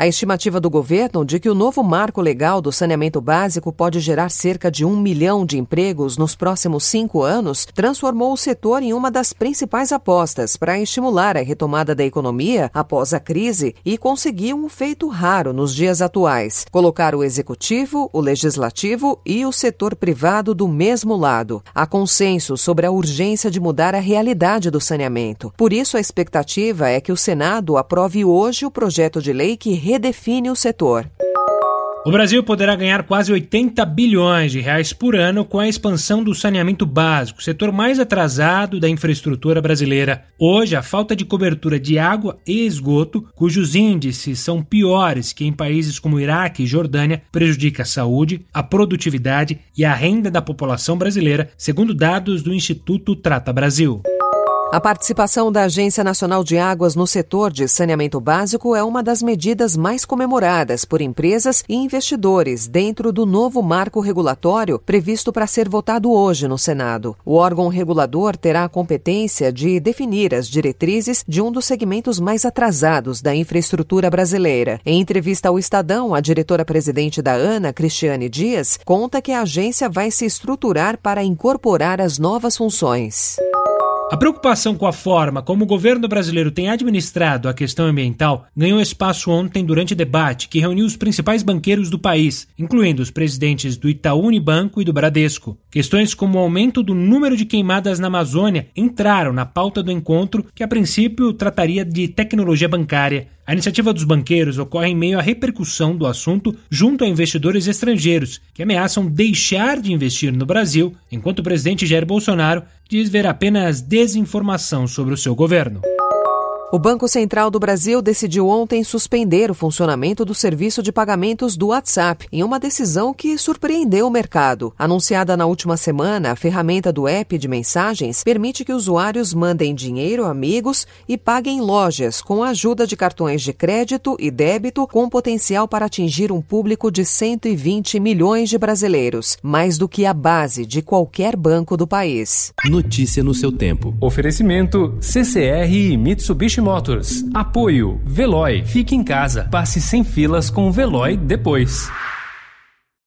A estimativa do governo de que o novo marco legal do saneamento básico pode gerar cerca de um milhão de empregos nos próximos cinco anos transformou o setor em uma das principais apostas para estimular a retomada da economia após a crise e conseguir um feito raro nos dias atuais: colocar o executivo, o legislativo e o setor privado do mesmo lado. Há consenso sobre a urgência de mudar a realidade do saneamento. Por isso, a expectativa é que o Senado aprove hoje o projeto de lei que redefine o setor. O Brasil poderá ganhar quase 80 bilhões de reais por ano com a expansão do saneamento básico, setor mais atrasado da infraestrutura brasileira. Hoje, a falta de cobertura de água e esgoto, cujos índices são piores que em países como Iraque e Jordânia, prejudica a saúde, a produtividade e a renda da população brasileira, segundo dados do Instituto Trata Brasil. A participação da Agência Nacional de Águas no setor de saneamento básico é uma das medidas mais comemoradas por empresas e investidores dentro do novo marco regulatório previsto para ser votado hoje no Senado. O órgão regulador terá a competência de definir as diretrizes de um dos segmentos mais atrasados da infraestrutura brasileira. Em entrevista ao Estadão, a diretora-presidente da ANA, Cristiane Dias, conta que a agência vai se estruturar para incorporar as novas funções. A preocupação com a forma como o governo brasileiro tem administrado a questão ambiental ganhou espaço ontem durante debate que reuniu os principais banqueiros do país, incluindo os presidentes do Itaú Unibanco e do Bradesco. Questões como o aumento do número de queimadas na Amazônia entraram na pauta do encontro, que a princípio trataria de tecnologia bancária. A iniciativa dos banqueiros ocorre em meio à repercussão do assunto junto a investidores estrangeiros, que ameaçam deixar de investir no Brasil, enquanto o presidente Jair Bolsonaro diz ver apenas desinformação sobre o seu governo. O Banco Central do Brasil decidiu ontem suspender o funcionamento do serviço de pagamentos do WhatsApp, em uma decisão que surpreendeu o mercado. Anunciada na última semana, a ferramenta do app de mensagens permite que usuários mandem dinheiro a amigos e paguem lojas com a ajuda de cartões de crédito e débito com potencial para atingir um público de 120 milhões de brasileiros, mais do que a base de qualquer banco do país. Notícia no seu tempo. Oferecimento CCR e Motors. Apoio Veloy. Fique em casa. Passe sem filas com o Veloy depois.